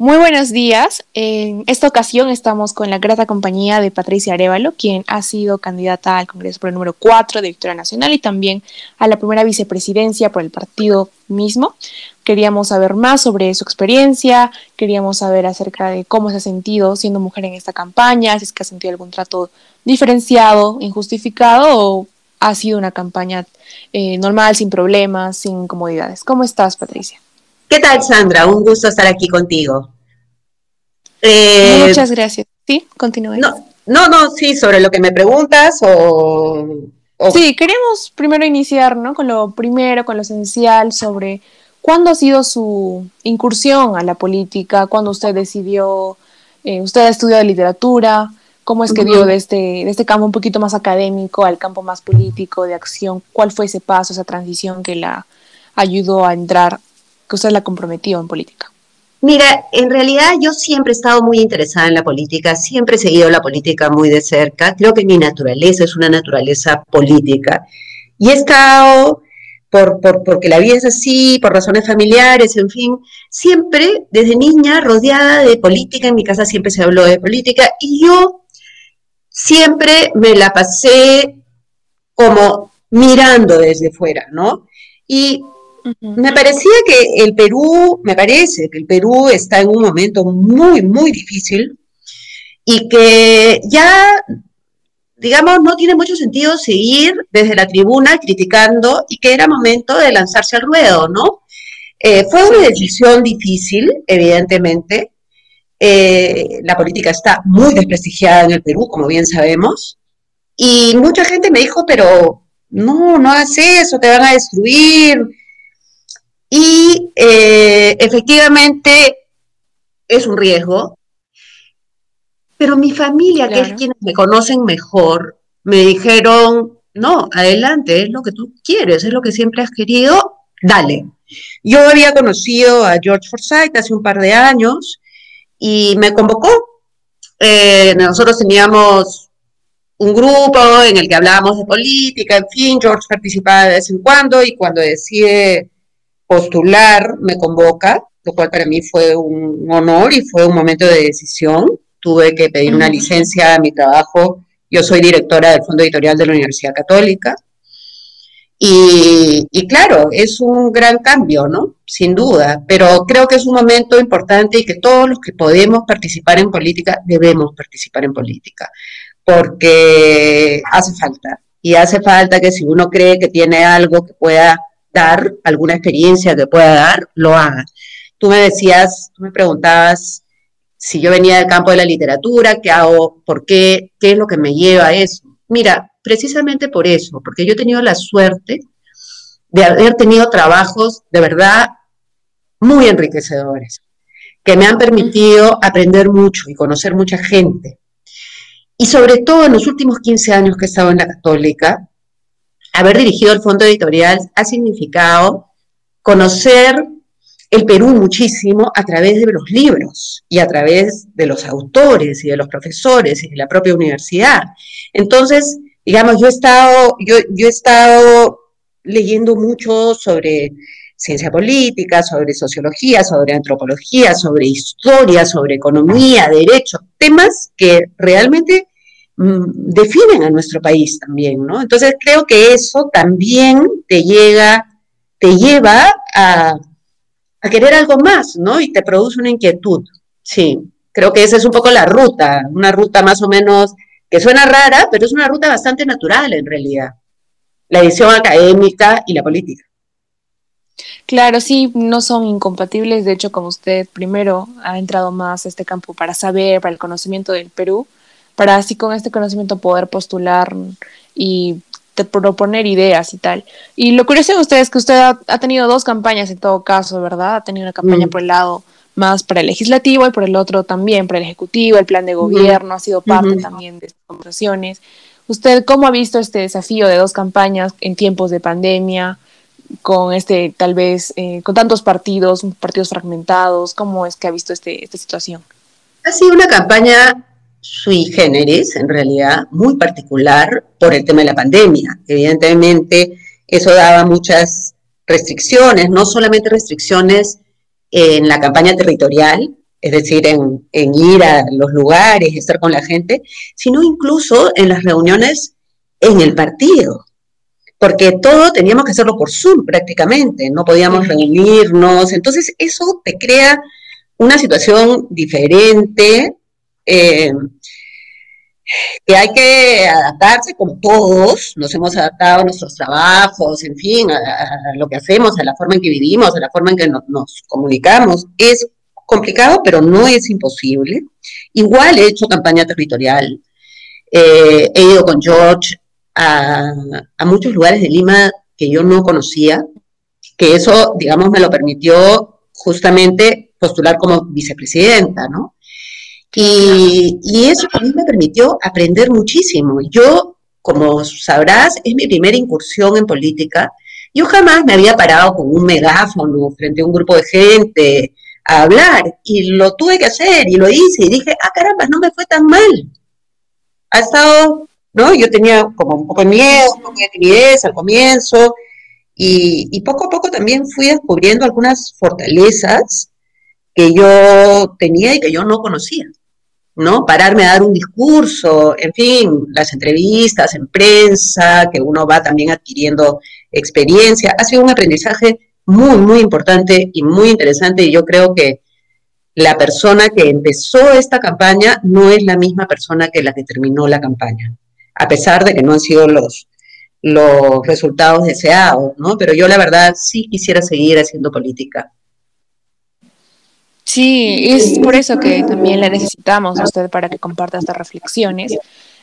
Muy buenos días. En esta ocasión estamos con la grata compañía de Patricia Arevalo, quien ha sido candidata al Congreso por el número 4 de Victoria Nacional y también a la primera vicepresidencia por el partido mismo. Queríamos saber más sobre su experiencia, queríamos saber acerca de cómo se ha sentido siendo mujer en esta campaña, si es que ha sentido algún trato diferenciado, injustificado o ha sido una campaña eh, normal, sin problemas, sin incomodidades. ¿Cómo estás, Patricia? ¿Qué tal, Sandra? Un gusto estar aquí contigo. Eh, Muchas gracias. Sí, continúe. No, no, no, sí, sobre lo que me preguntas o, Sí, queremos primero iniciar, ¿no? Con lo primero, con lo esencial sobre cuándo ha sido su incursión a la política, cuándo usted decidió, eh, usted ha estudiado literatura, cómo es que dio de este, de este campo un poquito más académico al campo más político, de acción, cuál fue ese paso, esa transición que la ayudó a entrar que usted la comprometió en política? Mira, en realidad yo siempre he estado muy interesada en la política, siempre he seguido la política muy de cerca. Creo que mi naturaleza es una naturaleza política. Y he estado, por, porque la vida es así, por razones familiares, en fin, siempre desde niña rodeada de política. En mi casa siempre se habló de política y yo siempre me la pasé como mirando desde fuera, ¿no? Y me parecía que el Perú, me parece que el Perú está en un momento muy, muy difícil y que ya, digamos, no tiene mucho sentido seguir desde la tribuna criticando y que era momento de lanzarse al ruedo, ¿no? Eh, fue una decisión difícil, evidentemente. Eh, la política está muy desprestigiada en el Perú, como bien sabemos. Y mucha gente me dijo, pero no, no hagas eso, te van a destruir, y eh, efectivamente es un riesgo, pero mi familia, que es quienes me conocen mejor, me dijeron, no, adelante, es lo que tú quieres, es lo que siempre has querido, dale. Yo había conocido a George Forsyth hace un par de años y me convocó. Eh, nosotros teníamos un grupo en el que hablábamos de política, en fin, George participaba de vez en cuando y cuando decide postular me convoca, lo cual para mí fue un honor y fue un momento de decisión. Tuve que pedir una licencia a mi trabajo. Yo soy directora del Fondo Editorial de la Universidad Católica. Y, y, claro, es un gran cambio, ¿no? Sin duda, pero creo que es un momento importante y que todos los que podemos participar en política debemos participar en política, porque hace falta. Y hace falta que si uno cree que tiene algo que pueda dar, alguna experiencia que pueda dar, lo haga. Tú me decías, tú me preguntabas si yo venía del campo de la literatura, qué hago, por qué, qué es lo que me lleva a eso. Mira, precisamente por eso, porque yo he tenido la suerte de haber tenido trabajos de verdad muy enriquecedores, que me han permitido aprender mucho y conocer mucha gente. Y sobre todo en los últimos 15 años que he estado en la católica, haber dirigido el fondo editorial ha significado conocer el Perú muchísimo a través de los libros y a través de los autores y de los profesores y de la propia universidad. Entonces, digamos, yo he estado, yo, yo he estado leyendo mucho sobre ciencia política, sobre sociología, sobre antropología, sobre historia, sobre economía, derecho, temas que realmente definen a nuestro país también, ¿no? Entonces creo que eso también te llega, te lleva a, querer algo más, ¿no? Y te produce una inquietud. Sí, creo que esa es un poco la ruta, una ruta más o menos que suena rara, pero es una ruta bastante natural en realidad. La edición académica y la política. Claro, sí, no son incompatibles. De hecho, como usted primero ha entrado más a este campo para saber, para el conocimiento del Perú, para así con este conocimiento poder postular y proponer ideas y tal. Y lo curioso de usted es que usted ha, tenido dos campañas en todo caso, ¿verdad? Ha tenido una campaña mm. por el lado más para el legislativo y por el otro también para el ejecutivo, el plan de gobierno, ha sido parte también de estas conversaciones. ¿Usted cómo ha visto este desafío de dos campañas en tiempos de pandemia, con este, tal vez, eh, con tantos partidos, partidos fragmentados? ¿Cómo es que ha visto este, esta situación? Ha sido una campaña sui generis, en realidad, muy particular por el tema de la pandemia. Evidentemente, eso daba muchas restricciones, no solamente restricciones en la campaña territorial, es decir, en, ir a los lugares, estar con la gente, sino incluso en las reuniones en el partido, porque todo teníamos que hacerlo por Zoom prácticamente, no podíamos reunirnos, entonces eso te crea una situación diferente. Eh, que hay que adaptarse como todos, nos hemos adaptado a nuestros trabajos, en fin, a, lo que hacemos, a la forma en que vivimos, a la forma en que nos comunicamos. Es complicado, pero no es imposible. Igual he hecho campaña territorial. Eh, he ido con George a, muchos lugares de Lima que yo no conocía, que eso, digamos, me lo permitió justamente postular como vicepresidenta, ¿no? Y, y eso también me permitió aprender muchísimo. Yo, como sabrás, es mi primera incursión en política. Yo jamás me había parado con un megáfono frente a un grupo de gente, a hablar y lo tuve que hacer y lo hice y dije, ah, caramba, no me fue tan mal. Ha estado, ¿no? Yo tenía como un poco de miedo, un poco de timidez al comienzo y, y poco a poco también fui descubriendo algunas fortalezas que yo tenía y que yo no conocía. ¿No? Pararme a dar un discurso, en fin, las entrevistas en prensa, que uno va también adquiriendo experiencia. Ha sido un aprendizaje muy, muy importante y muy interesante y yo creo que la persona que empezó esta campaña no es la misma persona que la que terminó la campaña, a pesar de que no han sido los, los resultados deseados, ¿no? Pero yo la verdad sí quisiera seguir haciendo política. Sí, es por eso que también la necesitamos a usted para que comparta estas reflexiones.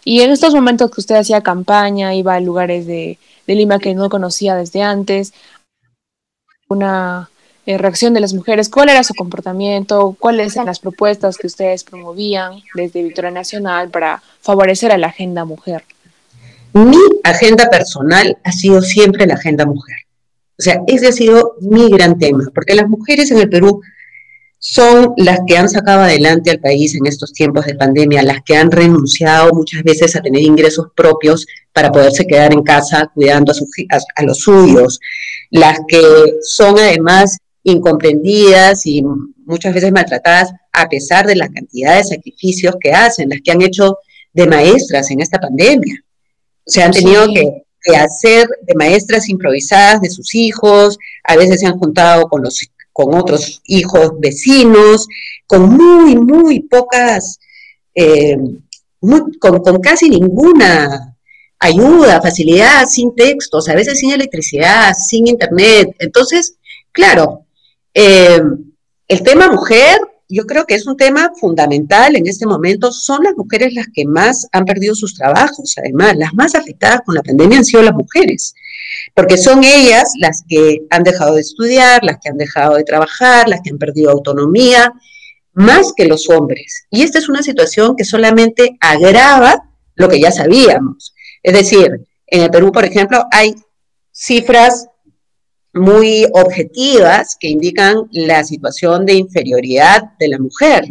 Y en estos momentos que usted hacía campaña, iba a lugares de, Lima que no conocía desde antes, una eh, reacción de las mujeres, cuál era su comportamiento, cuáles eran las propuestas que ustedes promovían desde Victoria Nacional para favorecer a la agenda mujer. Mi agenda personal ha sido siempre la agenda mujer. O sea, ese ha sido mi gran tema, porque las mujeres en el Perú son las que han sacado adelante al país en estos tiempos de pandemia, las que han renunciado muchas veces a tener ingresos propios para poderse quedar en casa cuidando a, a, los suyos, las que son además incomprendidas y muchas veces maltratadas a pesar de la cantidad de sacrificios que hacen, las que han hecho de maestras en esta pandemia. O sea, han tenido que, que hacer de maestras improvisadas de sus hijos, a veces se han juntado con los con otros hijos vecinos, con muy, muy pocas, eh, con, casi ninguna ayuda, facilidad, sin textos, a veces sin electricidad, sin internet. Entonces, claro, eh, el tema mujer, yo creo que es un tema fundamental en este momento. Son las mujeres las que más han perdido sus trabajos, además, las más afectadas con la pandemia han sido las mujeres porque son ellas las que han dejado de estudiar, las que han dejado de trabajar, las que han perdido autonomía, más que los hombres. Y esta es una situación que solamente agrava lo que ya sabíamos. Es decir, en el Perú, por ejemplo, hay cifras muy objetivas que indican la situación de inferioridad de la mujer.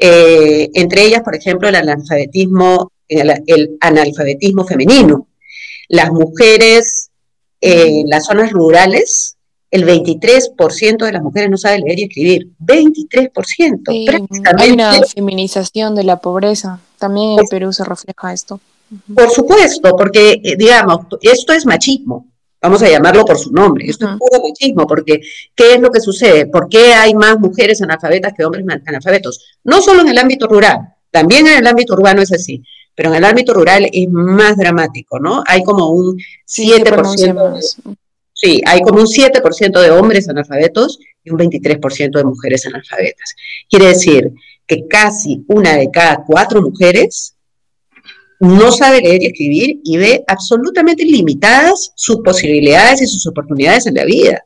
Eh, entre ellas, por ejemplo, el analfabetismo, el analfabetismo femenino. Las mujeres en las zonas rurales, el 23% de las mujeres no sabe leer y escribir. 23%. hay una feminización de la pobreza. También en Perú se refleja esto. Por supuesto, porque, eh, digamos, esto es machismo. Vamos a llamarlo por su nombre. Esto es puro machismo, porque ¿qué es lo que sucede? ¿Por qué hay más mujeres analfabetas que hombres analfabetos? No solo en el ámbito rural, también en el ámbito urbano es así pero en el ámbito rural es más dramático, ¿no? Hay como un 7%, sí, hay como un 7% de hombres analfabetos y un 23% de mujeres analfabetas. Quiere decir que casi una de cada cuatro mujeres no sabe leer y escribir y ve absolutamente limitadas sus posibilidades y sus oportunidades en la vida,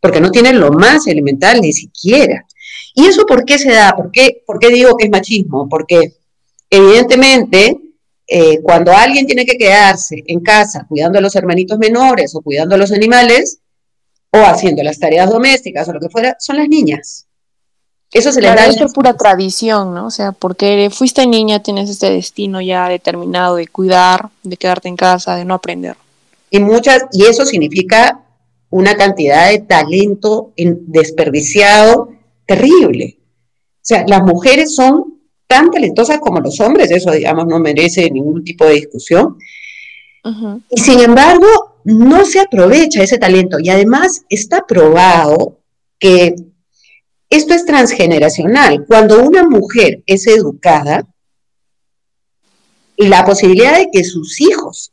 porque no tienen lo más elemental ni siquiera. ¿Y eso por qué se da? ¿Por qué, por qué digo que es machismo? Porque evidentemente eh, cuando alguien tiene que quedarse en casa cuidando a los hermanitos menores o cuidando a los animales o haciendo las tareas domésticas o lo que fuera, son las niñas. Eso se le da. Eso es pura tradición, ¿no? O sea, porque fuiste niña, tienes este destino ya determinado de cuidar, de quedarte en casa, de no aprender. Y muchas, y eso significa una cantidad de talento desperdiciado terrible. sea, las mujeres son tan talentosas como los hombres, eso digamos no merece ningún tipo de discusión. Y sin embargo, no se aprovecha ese talento y además está probado que esto es transgeneracional. Cuando una mujer es educada, la posibilidad de que sus hijos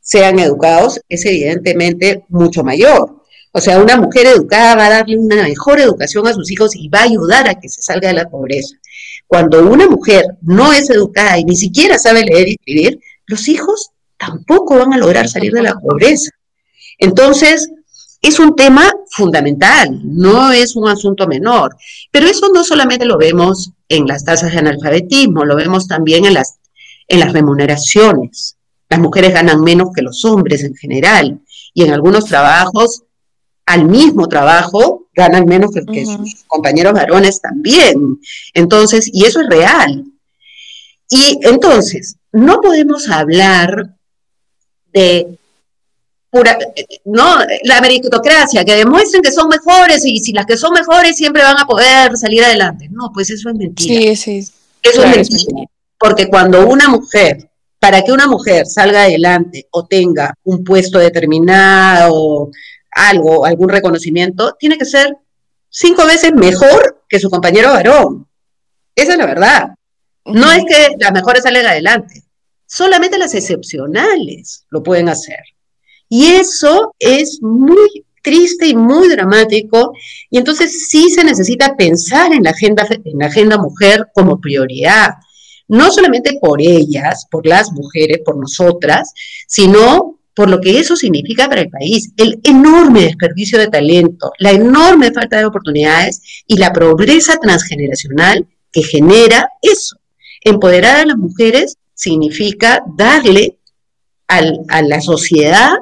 sean educados es evidentemente mucho mayor. O sea, una mujer educada va a darle una mejor educación a sus hijos y va a ayudar a que se salga de la pobreza. Cuando una mujer no es educada y ni siquiera sabe leer y escribir, los hijos tampoco van a lograr salir de la pobreza. Entonces, es un tema fundamental, no es un asunto menor. Pero eso no solamente lo vemos en las tasas de analfabetismo, lo vemos también en las, en las remuneraciones. Las mujeres ganan menos que los hombres en general y en algunos trabajos, al mismo trabajo, ganan menos que, que sus compañeros varones también. Entonces, y eso es real. Y entonces, no podemos hablar de pura, no, la meritocracia, que demuestren que son mejores y si las que son mejores siempre van a poder salir adelante. No, pues eso es mentira. Sí, sí. Eso es mentira. Porque cuando una mujer, para que una mujer salga adelante o tenga un puesto determinado, algo, algún reconocimiento, tiene que ser cinco veces mejor que su compañero varón. Esa es la verdad. No es que las mejores salgan adelante, Solamente las excepcionales lo pueden hacer. Y eso es muy triste y muy dramático. Y entonces sí se necesita pensar en la agenda, en la agenda mujer como prioridad. No solamente por ellas, por las mujeres, por nosotras, sino por lo que eso significa para el país, el enorme desperdicio de talento, la enorme falta de oportunidades y la pobreza transgeneracional que genera eso. Empoderar a las mujeres significa darle a la sociedad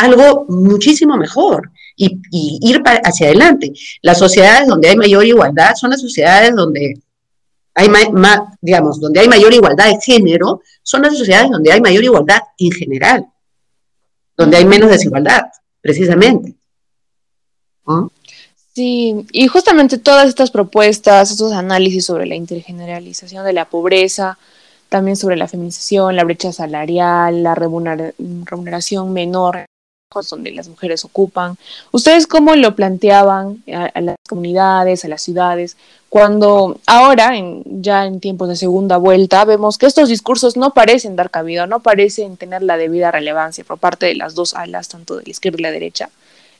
algo muchísimo mejor y, ir hacia adelante. Las sociedades donde hay mayor igualdad son las sociedades donde hay más, digamos, donde hay mayor igualdad de género, son las sociedades donde hay mayor igualdad en general, donde hay menos desigualdad, precisamente. Sí, y justamente todas estas propuestas, estos análisis sobre la intergeneralización de la pobreza, también sobre la feminización, la brecha salarial, la remuneración menor donde las mujeres ocupan. ¿Ustedes cómo lo planteaban a, las comunidades, a las ciudades, cuando ahora, en, ya en tiempos de segunda vuelta, vemos que estos discursos no parecen dar cabida, no parecen tener la debida relevancia por parte de las dos alas, tanto de la izquierda y la derecha?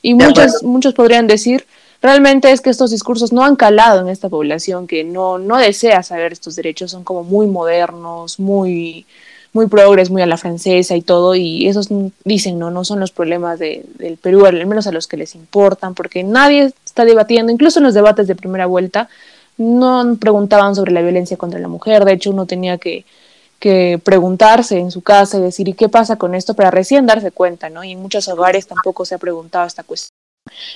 Y muchos, muchos podrían decir realmente es que estos discursos no han calado en esta población que no, no desea saber estos derechos, son como muy modernos, muy, muy progres, muy a la francesa y todo, y esos dicen, no, no son los problemas de, del Perú, al menos a los que les importan, porque nadie está debatiendo, incluso en los debates de primera vuelta, no preguntaban sobre la violencia contra la mujer, de hecho uno tenía que, que preguntarse en su casa y decir, ¿y qué pasa con esto? Para recién darse cuenta, ¿no? Y en muchos hogares tampoco se ha preguntado esta cuestión.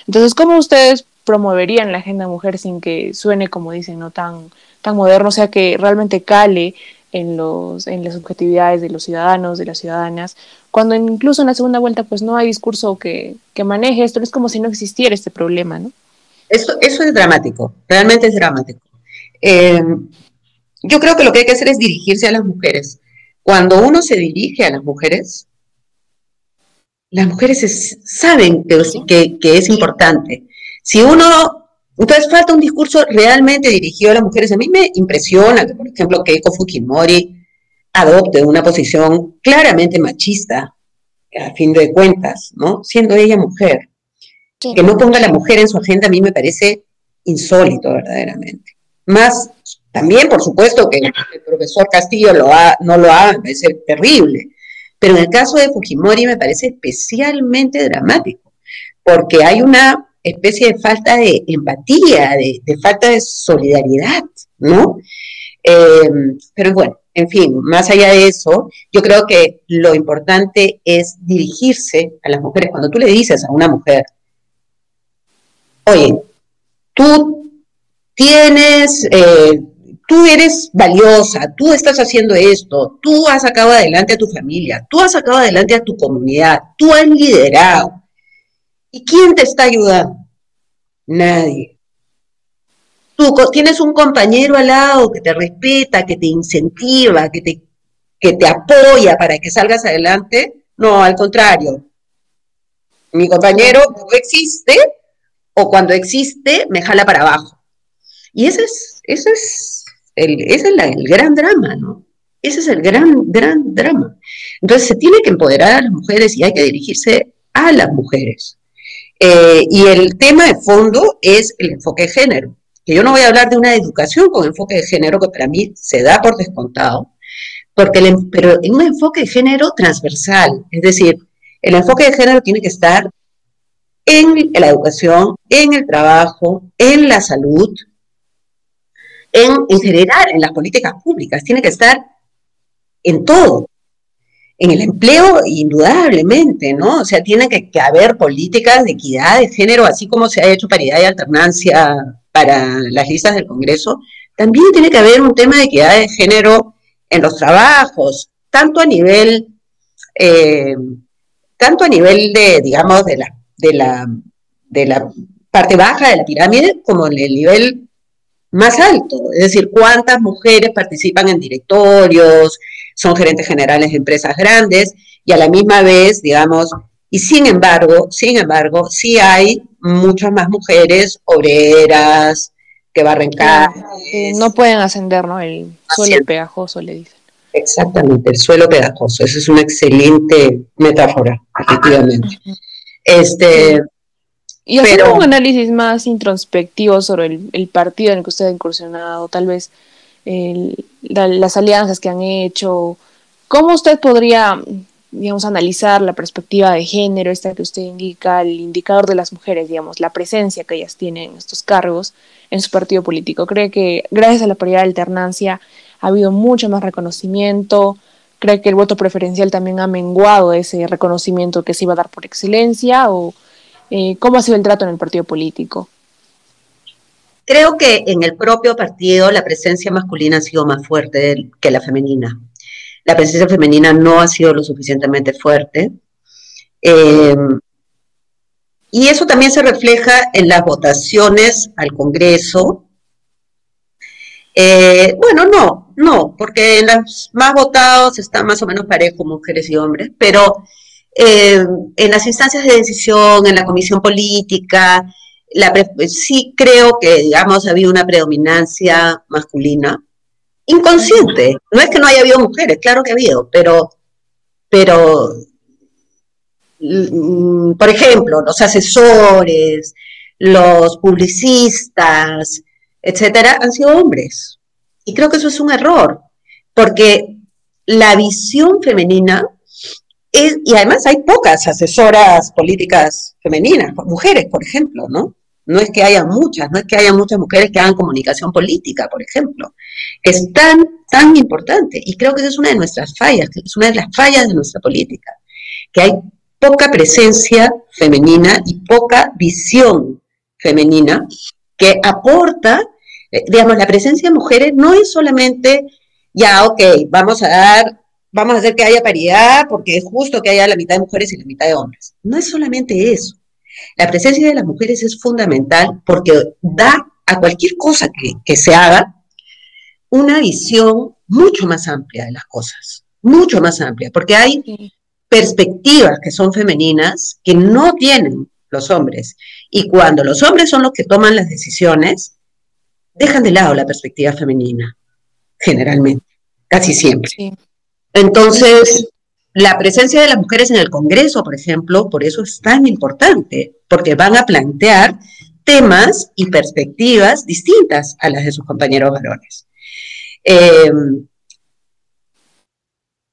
Entonces, ¿cómo ustedes promoverían la agenda mujer sin que suene, como dicen, no tan, tan moderno, o sea, que realmente cale en, los, en las subjetividades de los ciudadanos, de las ciudadanas, cuando incluso en la segunda vuelta pues no hay discurso que, maneje esto, es como si no existiera este problema, ¿no? Eso, eso es dramático, realmente es dramático. Eh, yo creo que lo que hay que hacer es dirigirse a las mujeres. Cuando uno se dirige a las mujeres, las mujeres saben que, que, es importante. Si uno, entonces falta un discurso realmente dirigido a las mujeres. A mí me impresiona que, por ejemplo, Keiko Fujimori adopte una posición claramente machista, a fin de cuentas, ¿no? Siendo ella mujer. Que no ponga a la mujer en su agenda a mí me parece insólito, verdaderamente. Más, también, por supuesto, que el profesor Castillo lo ha, no lo haga, me parece terrible. Pero en el caso de Fujimori me parece especialmente dramático, porque hay una especie de falta de empatía, de, falta de solidaridad, ¿no? Eh, pero bueno, en fin, más allá de eso, yo creo que lo importante es dirigirse a las mujeres. Cuando tú le dices a una mujer, oye, tú tienes eh, tú eres valiosa, tú estás haciendo esto, tú has sacado adelante a tu familia, tú has sacado adelante a tu comunidad, tú has liderado. ¿Y quién te está ayudando? Nadie. tú tienes un compañero al lado que te respeta, que te incentiva, que te, que te apoya para que salgas adelante. No, al contrario. Mi compañero no existe o cuando existe me jala para abajo. Y ese es, ese es, el, ese es el gran drama, ¿no? Ese es el gran, gran drama. Entonces se tiene que empoderar a las mujeres y hay que dirigirse a las mujeres. Eh, y el tema de fondo es el enfoque de género que yo no voy a hablar de una educación con enfoque de género que para mí se da por descontado, porque pero en un enfoque de género transversal, es decir, el enfoque de género tiene que estar en la educación, en el trabajo, en la salud, en general en las políticas públicas, tiene que estar en todo. En el empleo, indudablemente, ¿no? O sea, tiene que, haber políticas de equidad de género, así como se ha hecho paridad y alternancia para las listas del Congreso, también tiene que haber un tema de equidad de género en los trabajos, tanto a nivel, eh, tanto a nivel de, digamos, de la, de la, de la parte baja de la pirámide, como en el nivel más alto, es decir, cuántas mujeres participan en directorios, son gerentes generales de empresas grandes, y a la misma vez, digamos, y sin embargo, sin embargo, sí hay muchas más mujeres obreras que barren no pueden ascender, ¿no? El suelo pegajoso, le dicen. Exactamente, el suelo pegajoso. Esa es una excelente metáfora, efectivamente. Este, y haciendo un análisis más introspectivo sobre el, partido en el que usted ha incursionado, tal vez las alianzas que han hecho, ¿cómo usted podría digamos, analizar la perspectiva de género, esta que usted indica, el indicador de las mujeres, digamos, la presencia que ellas tienen en estos cargos en su partido político. Cree que gracias a la paridad de alternancia ha habido mucho más reconocimiento, cree que el voto preferencial también ha menguado ese reconocimiento que se iba a dar por excelencia o eh, cómo ha sido el trato en el partido político. Creo que en el propio partido la presencia masculina ha sido más fuerte que la femenina la presencia femenina no ha sido lo suficientemente fuerte. Eh, y eso también se refleja en las votaciones al Congreso. Eh, bueno, no, no, porque en los más votados están más o menos parejos mujeres y hombres, pero eh, en las instancias de decisión, en la comisión política, sí creo que, digamos, había una predominancia masculina inconsciente. No es que no haya habido mujeres, claro que ha habido, pero, pero mm, por ejemplo, los asesores, los publicistas, etcétera, han sido hombres. Y creo que eso es un error, porque la visión femenina y además hay pocas asesoras políticas femeninas, mujeres, por ejemplo, ¿no? No es que haya muchas, no es que haya muchas mujeres que hagan comunicación política, por ejemplo. Es tan, tan importante. Y creo que esa es una de nuestras fallas, es una de las fallas de nuestra política, que hay poca presencia femenina y poca visión femenina que aporta, eh, digamos, la presencia de mujeres no es solamente, ya, ok, vamos a dar, vamos a hacer que haya paridad porque es justo que haya la mitad de mujeres y la mitad de hombres. No es solamente eso. La presencia de las mujeres es fundamental porque da a cualquier cosa que, se haga una visión mucho más amplia de las cosas, mucho más amplia, porque hay perspectivas que son femeninas que no tienen los hombres. Y cuando los hombres son los que toman las decisiones, dejan de lado la perspectiva femenina, generalmente, casi siempre. Entonces, la presencia de las mujeres en el Congreso, por ejemplo, por eso es tan importante, porque van a plantear temas y perspectivas distintas a las de sus compañeros varones. Eh,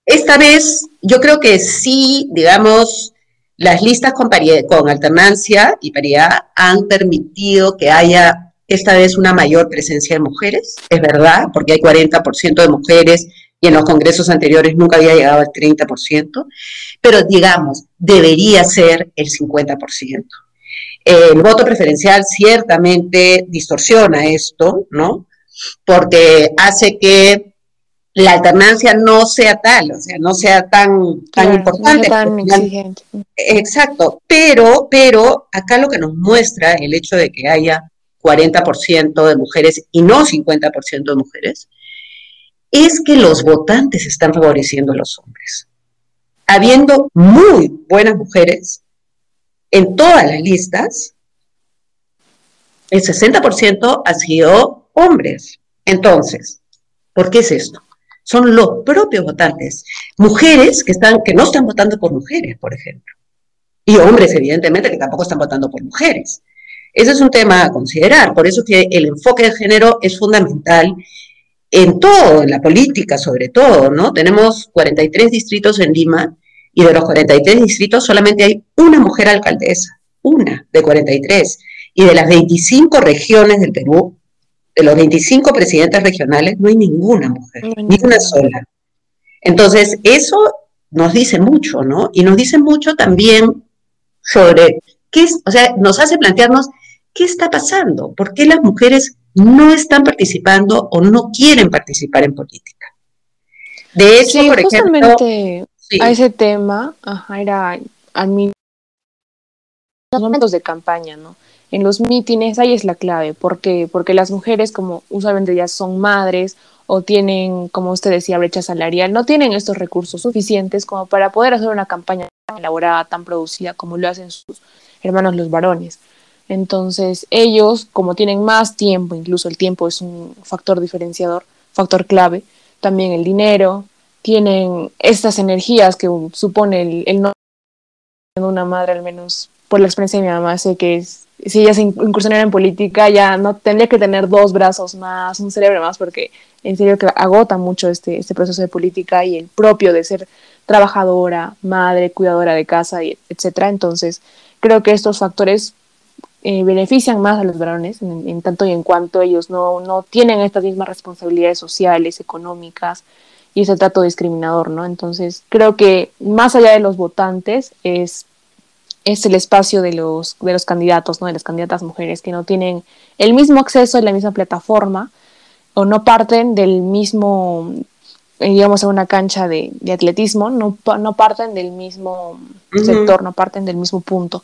esta vez yo creo que sí, digamos, las listas con, con alternancia y paridad han permitido que haya esta vez una mayor presencia de mujeres, es verdad, porque hay 40% de mujeres y en los congresos anteriores nunca había llegado al 30%, pero digamos, debería ser el 50%. El voto preferencial ciertamente distorsiona esto, ¿no? Porque hace que la alternancia no sea tal, o sea, no sea tan, tan importante. tan exigente. Exacto, pero, pero acá lo que nos muestra el hecho de que haya 40% de mujeres y no 50% de mujeres, es que los votantes están favoreciendo a los hombres. Habiendo muy buenas mujeres en todas las listas, el 60% ha sido hombres. Entonces, ¿por qué es esto? Son los propios votantes, mujeres que, están, que no están votando por mujeres, por ejemplo, y hombres, evidentemente, que tampoco están votando por mujeres. Ese es un tema a considerar, por eso que el enfoque de género es fundamental en todo, en la política sobre todo, ¿no? Tenemos 43 distritos en Lima y de los 43 distritos solamente hay una mujer alcaldesa, una de 43. Y de las 25 regiones del Perú, de los 25 presidentes regionales, no hay ninguna mujer, ni una sola. Entonces, eso nos dice mucho, ¿no? Y nos dice mucho también sobre qué es, o sea, nos hace plantearnos qué está pasando, por qué las mujeres no están participando o no quieren participar en política. De hecho, por justamente a ese tema, ajá, era mí los momentos de campaña, ¿no? En los mítines ahí es la clave, ¿por qué? Porque las mujeres como usualmente ya son madres o tienen, como usted decía, brecha salarial, no tienen estos recursos suficientes como para poder hacer una campaña tan elaborada, tan producida como lo hacen sus hermanos los varones. Entonces, ellos, como tienen más tiempo, incluso el tiempo es un factor diferenciador, factor clave, también el dinero, tienen estas energías que supone el, el no una madre, al menos por la experiencia de mi mamá, sé que si ella se incursionara en política, ya no tendría que tener dos brazos más, un cerebro más, porque en serio que agota mucho este, este proceso de política y el propio de ser trabajadora, madre, cuidadora de casa, y etcétera. Entonces, creo que estos factores eh, benefician más a los varones en, tanto y en cuanto ellos no, no tienen estas mismas responsabilidades sociales, económicas y ese trato discriminador, ¿no? Entonces, creo que más allá de los votantes es, es el espacio de los, de los candidatos, ¿no? De las candidatas mujeres que no tienen el mismo acceso a la misma plataforma o no parten del mismo, eh, digamos, en una cancha de, atletismo, no, no parten del mismo sector, no parten del mismo punto.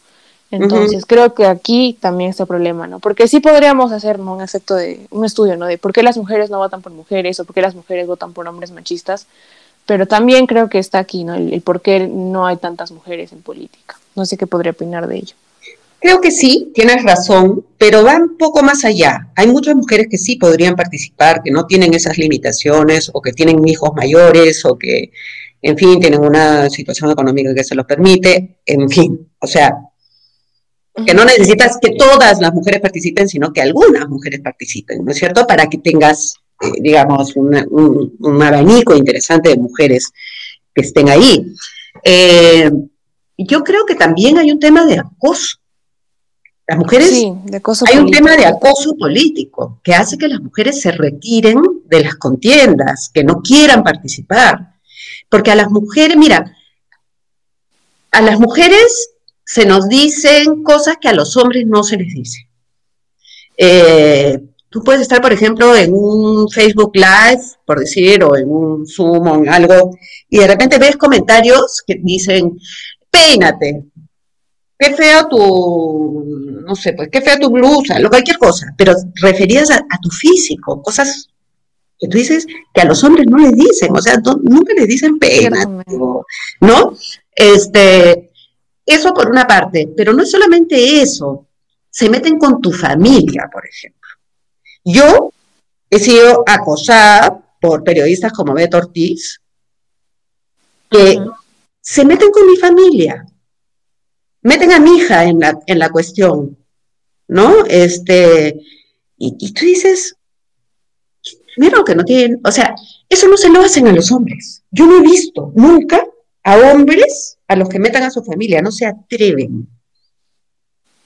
Entonces, creo que aquí también está el problema, ¿no? Porque sí podríamos hacer un efecto de un estudio, ¿no? De por qué las mujeres no votan por mujeres o por qué las mujeres votan por hombres machistas, pero también creo que está aquí, ¿no? El, por qué no hay tantas mujeres en política. No sé qué podría opinar de ello. Creo que sí, tienes razón, pero va un poco más allá. Hay muchas mujeres que sí podrían participar, que no tienen esas limitaciones o que tienen hijos mayores o que, en fin, tienen una situación económica que se los permite, en fin, o sea, que no necesitas que todas las mujeres participen, sino que algunas mujeres participen, ¿no es cierto? Para que tengas, eh, digamos, un, abanico interesante de mujeres que estén ahí. Eh, yo creo que también hay un tema de acoso. Las mujeres, sí, de acoso hay un tema de acoso político que hace que las mujeres se retiren de las contiendas, que no quieran participar. Porque a las mujeres, mira, a las mujeres se nos dicen cosas que a los hombres no se les dice. Eh, tú puedes estar, por ejemplo, en un Facebook Live, por decir, o en un Zoom o en algo, y de repente ves comentarios que dicen, peínate, qué feo tu, no sé, pues qué fea tu blusa, lo, cualquier cosa, pero referidas a, tu físico, cosas que tú dices que a los hombres no les dicen, o sea, nunca les dicen peínate, ¿no? Este, eso por una parte, pero no es solamente eso, se meten con tu familia, por ejemplo. Yo he sido acosada por periodistas como Beto Ortiz, que se meten con mi familia, meten a mi hija en la, en la cuestión, ¿no? Este, y, y tú dices, mira que no tienen, o sea, eso no se lo hacen a los hombres. Yo no he visto nunca a hombres a los que metan a su familia, no se atreven.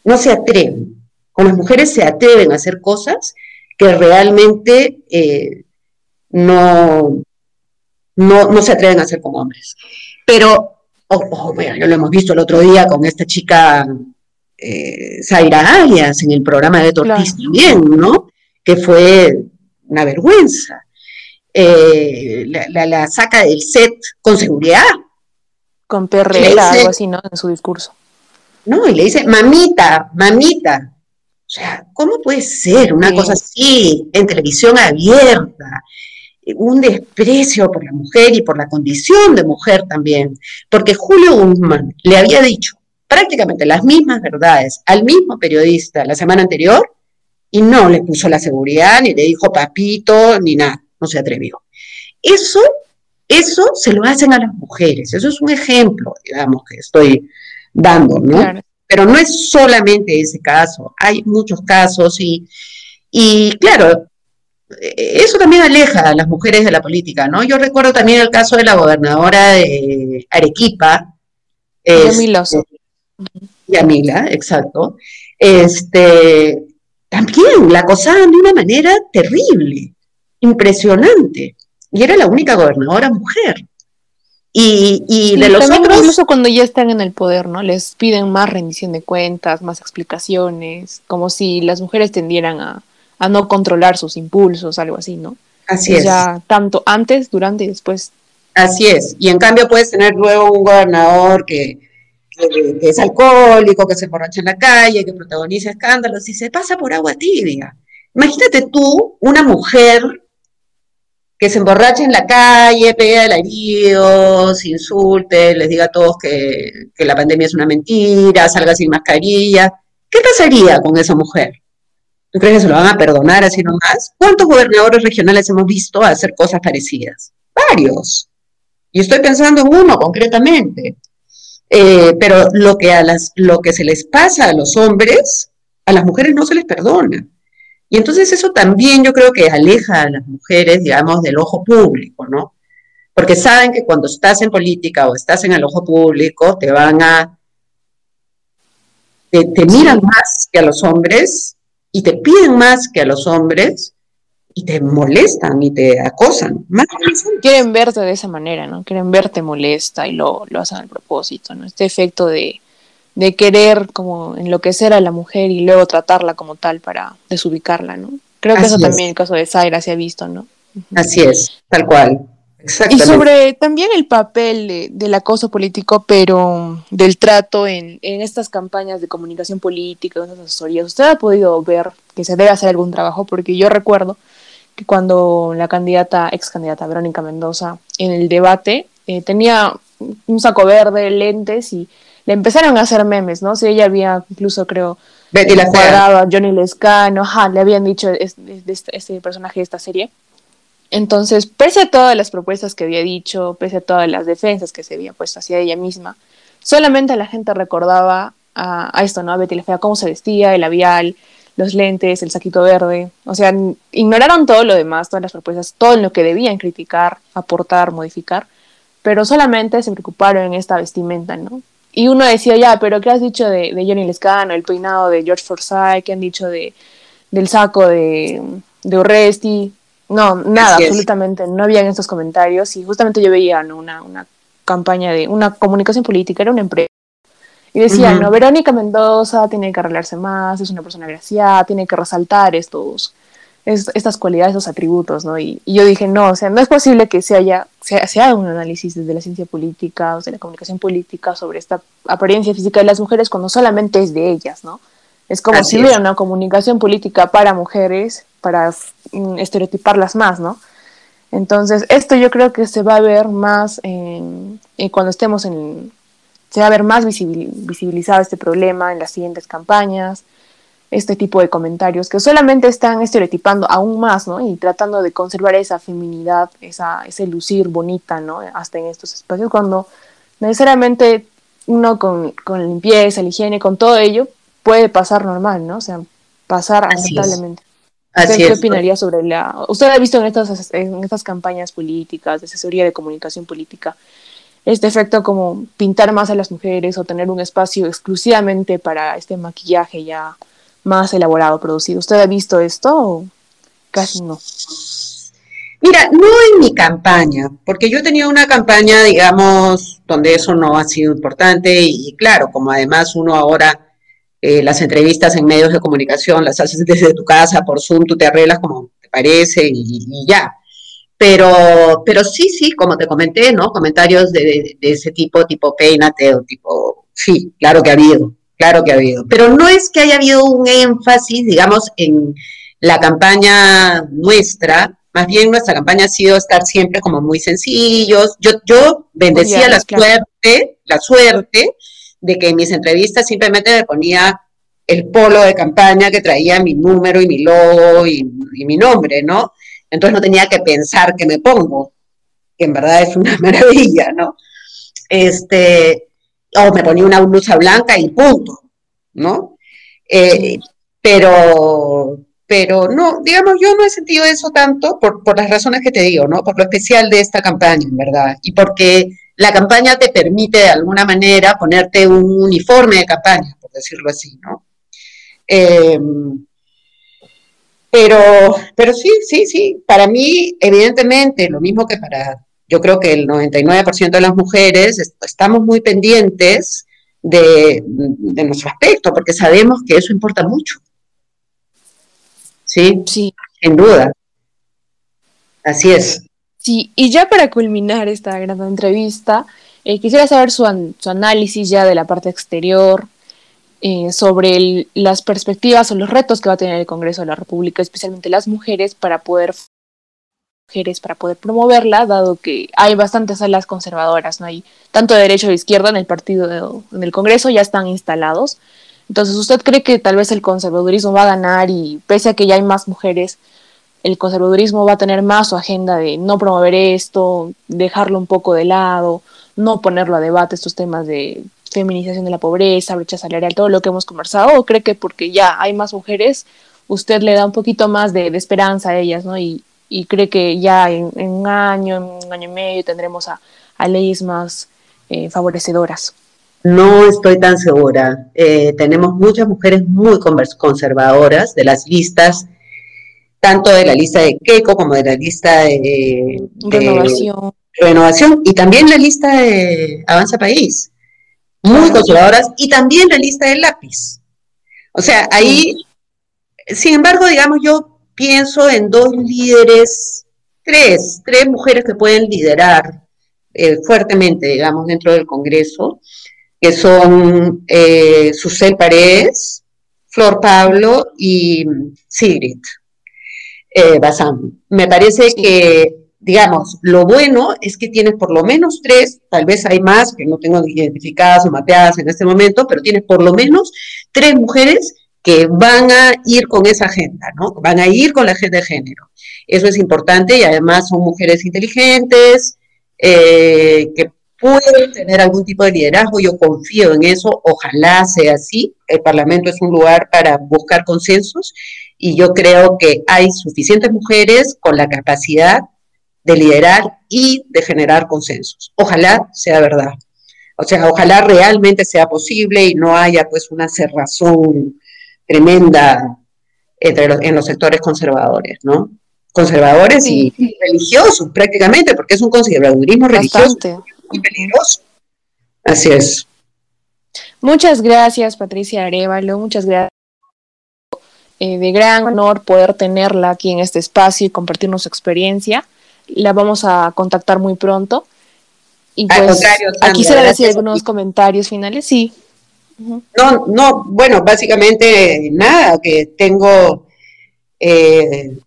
No se atreven. Con las mujeres se atreven a hacer cosas que realmente eh, no, no, se atreven a hacer con hombres. Pero, oh, oh, bueno, yo lo hemos visto el otro día con esta chica eh, Zaira Arias en el programa de Tortis también, ¿no? Que fue una vergüenza. Eh, la, saca del set con seguridad, con perrera, algo así, ¿no? En su discurso. No, y le dice, mamita, mamita. O sea, ¿cómo puede ser una cosa así en televisión abierta? Un desprecio por la mujer y por la condición de mujer también. Porque Julio Guzmán le había dicho prácticamente las mismas verdades al mismo periodista la semana anterior y no le puso la seguridad, ni le dijo papito, ni nada, no se atrevió. Eso, eso se lo hacen a las mujeres, eso es un ejemplo, digamos, que estoy dando, ¿no? Pero no es solamente ese caso, hay muchos casos y, y claro, eso también aleja a las mujeres de la política, ¿no? Yo recuerdo también el caso de la gobernadora de Arequipa. Yamila. Yamila, exacto. Este, también la acosaban de una manera terrible, impresionante. Y era la única gobernadora mujer. Y, de los otros. Incluso cuando ya están en el poder, ¿no? Les piden más rendición de cuentas, más explicaciones, como si las mujeres tendieran a, no controlar sus impulsos, algo así, ¿no? Así es. Ya tanto antes, durante y después. Así es. Y en cambio puedes tener luego un gobernador que, que, es alcohólico, que se emborracha en la calle, que protagoniza escándalos y se pasa por agua tibia. Imagínate tú, una mujer que se emborracha en la calle, pega alaridos, insulte, les diga a todos que, que la pandemia es una mentira, salga sin mascarilla. ¿Qué pasaría con esa mujer? ¿Tú crees que se lo van a perdonar así nomás? ¿Cuántos gobernadores regionales hemos visto hacer cosas parecidas? Varios. Y estoy pensando en uno concretamente. Eh, pero lo que, a las, lo que se les pasa a los hombres, a las mujeres no se les perdona. Y entonces eso también yo creo que aleja a las mujeres, digamos, del ojo público, ¿no? Porque saben que cuando estás en política o estás en el ojo público, te van a... Te, te miran más que a los hombres y te piden más que a los hombres y te molestan y te acosan. Quieren verte de esa manera, ¿no? Quieren verte molesta y lo, lo hacen al propósito, ¿no? Este efecto de, de querer como enloquecer a la mujer y luego tratarla como tal para desubicarla, ¿no? Creo que eso también en el caso de Zaira se ha visto, ¿no? Así es, tal cual. Y sobre también el papel del acoso político, pero del trato en, en, estas campañas de comunicación política, en estas asesorías, ¿usted ha podido ver que se debe hacer algún trabajo? Porque yo recuerdo que cuando la candidata, ex candidata Verónica Mendoza, en el debate, eh, tenía un saco verde, lentes y le empezaron a hacer memes, ¿no? Si ella había incluso, creo, Betty la cuadrado a Johnny Lescano, ajá, le habían dicho de este, este personaje de esta serie. Entonces, pese a todas las propuestas que había dicho, pese a todas las defensas que se había puesto hacia ella misma, solamente la gente recordaba a, a esto, ¿no? A Betty la Fea, cómo se vestía, el labial, los lentes, el saquito verde. O sea, ignoraron todo lo demás, todas las propuestas, todo lo que debían criticar, aportar, modificar, pero solamente se preocuparon en esta vestimenta, ¿no? Y uno decía, ya, pero ¿qué has dicho de, de Johnny Lescano, el peinado de George Forsyth? ¿Qué han dicho de, del saco de, de Urresti? No, nada, absolutamente, no habían estos comentarios y justamente yo veía una, una campaña de una comunicación política, era una empresa y decían, no, Verónica Mendoza tiene que arreglarse más, es una persona graciada, tiene que resaltar estos, estas cualidades, estos atributos, ¿no? Y, yo dije, no, o sea, no es posible que se haya, se, haga un análisis desde la ciencia política, o de la comunicación política sobre esta apariencia física de las mujeres cuando solamente es de ellas, ¿no? Es como si hubiera una comunicación política para mujeres, para mm, estereotiparlas más, ¿no? Entonces, esto yo creo que se va a ver más en, cuando estemos en, se va a ver más visibilizado este problema en las siguientes campañas, este tipo de comentarios que solamente están estereotipando aún más, ¿no? Y tratando de conservar esa feminidad, esa, ese lucir bonita, ¿no? Hasta en estos espacios, cuando necesariamente uno con, con limpieza, la higiene, con todo ello, puede pasar normal, ¿no? O sea, pasar aceptablemente. ¿Qué opinaría sobre la... Usted ha visto en estas, en estas campañas políticas, de asesoría de comunicación política, este efecto como pintar más a las mujeres o tener un espacio exclusivamente para este maquillaje ya más elaborado, producido. ¿Usted ha visto esto o casi no? Mira, no en mi campaña, porque yo tenía una campaña, digamos, donde eso no ha sido importante y, claro, como además uno ahora eh, las entrevistas en medios de comunicación las haces desde tu casa, por Zoom, tú te arreglas como te parece y ya. Pero, pero sí, sí, como te comenté, ¿no? Comentarios de, ese tipo, tipo peínate o tipo, sí, claro que ha habido, claro que ha habido. Pero no es que haya habido un énfasis, digamos, en la campaña nuestra, más bien nuestra campaña ha sido estar siempre como muy sencillos. Yo, yo bendecía la suerte, la suerte de que en mis entrevistas simplemente me ponía el polo de campaña que traía mi número y mi logo y, mi nombre, ¿no? Entonces no tenía que pensar que me pongo, que en verdad es una maravilla, ¿no? Este, o me ponía una blusa blanca y punto, ¿no? Eh, pero, pero no, digamos, yo no he sentido eso tanto por, por las razones que te digo, ¿no? Por lo especial de esta campaña, en verdad, y porque la campaña te permite de alguna manera ponerte un uniforme de campaña, por decirlo así, ¿no? Eh, pero, pero sí, sí, sí, para mí, evidentemente, lo mismo que para, yo creo que el 99% de las mujeres, estamos muy pendientes de, nuestro aspecto, porque sabemos que eso importa mucho. ¿Sí? Sí. Sin duda. Así es. Sí, y ya para culminar esta gran entrevista, eh, quisiera saber su, su, análisis ya de la parte exterior, eh, sobre las perspectivas o los retos que va a tener el Congreso de la República, especialmente las mujeres, para poder mujeres para poder promoverla, dado que hay bastantes salas conservadoras, no hay tanto de derecha o de izquierda en el partido, en el Congreso ya están instalados. Entonces, ¿usted cree que tal vez el conservadurismo va a ganar y pese a que ya hay más mujeres, el conservadurismo va a tener más su agenda de no promover esto, dejarlo un poco de lado, no ponerlo a debate estos temas de feminización de la pobreza, brecha salarial, todo lo que hemos conversado, o cree que porque ya hay más mujeres, usted le da un poquito más de, esperanza a ellas, ¿no? Cree que ya en, un año, en un año y medio tendremos a, leyes más eh, favorecedoras. No estoy tan segura. Eh, tenemos muchas mujeres muy conservadoras de las listas, tanto de la lista de Keiko como de la lista de, renovación. renovación y también la lista de Avanza País muy conservadoras, y también la lista del lápiz. O sea, ahí, sin embargo, digamos, yo pienso en dos líderes, tres, tres mujeres que pueden liderar eh, fuertemente, digamos, dentro del Congreso, que son eh, Susel Paredes, Flor Pablo y Sigrid eh, Bazán. Me parece que digamos, lo bueno es que tienes por lo menos tres, tal vez hay más que no tengo identificadas o mapeadas en este momento, pero tienes por lo menos tres mujeres que van a ir con esa agenda, ¿no? Van a ir con la agenda de género. Eso es importante y además son mujeres inteligentes, eh, que pueden tener algún tipo de liderazgo, yo confío en eso, ojalá sea así. El Parlamento es un lugar para buscar consensos y yo creo que hay suficientes mujeres con la capacidad de liderar y de generar consensos. Ojalá sea verdad. O sea, ojalá realmente sea posible y no haya pues una cerrazón tremenda entre los, en los sectores conservadores, ¿no? Conservadores y religiosos prácticamente, porque es un conservadurismo religioso muy peligroso. Así es. Muchas gracias, Patricia Arevalo, muchas gracias. Eh, de gran honor poder tenerla aquí en este espacio y compartirnos su experiencia la vamos a contactar muy pronto. Y pues, aquí se le decir algunos comentarios finales, sí. No, no, bueno, básicamente nada, que tengo, eh,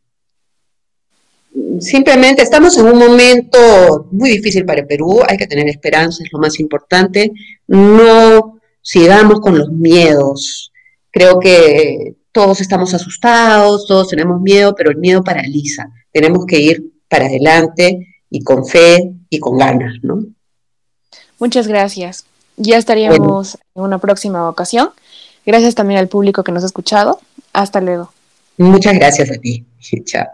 simplemente estamos en un momento muy difícil para el Perú, hay que tener esperanza, es lo más importante, no sigamos con los miedos, creo que todos estamos asustados, todos tenemos miedo, pero el miedo paraliza, tenemos que ir para adelante y con fe y con ganas, ¿no? Muchas gracias. Ya estaríamos en una próxima ocasión. Gracias también al público que nos ha escuchado. Hasta luego. Muchas gracias a ti. Chao.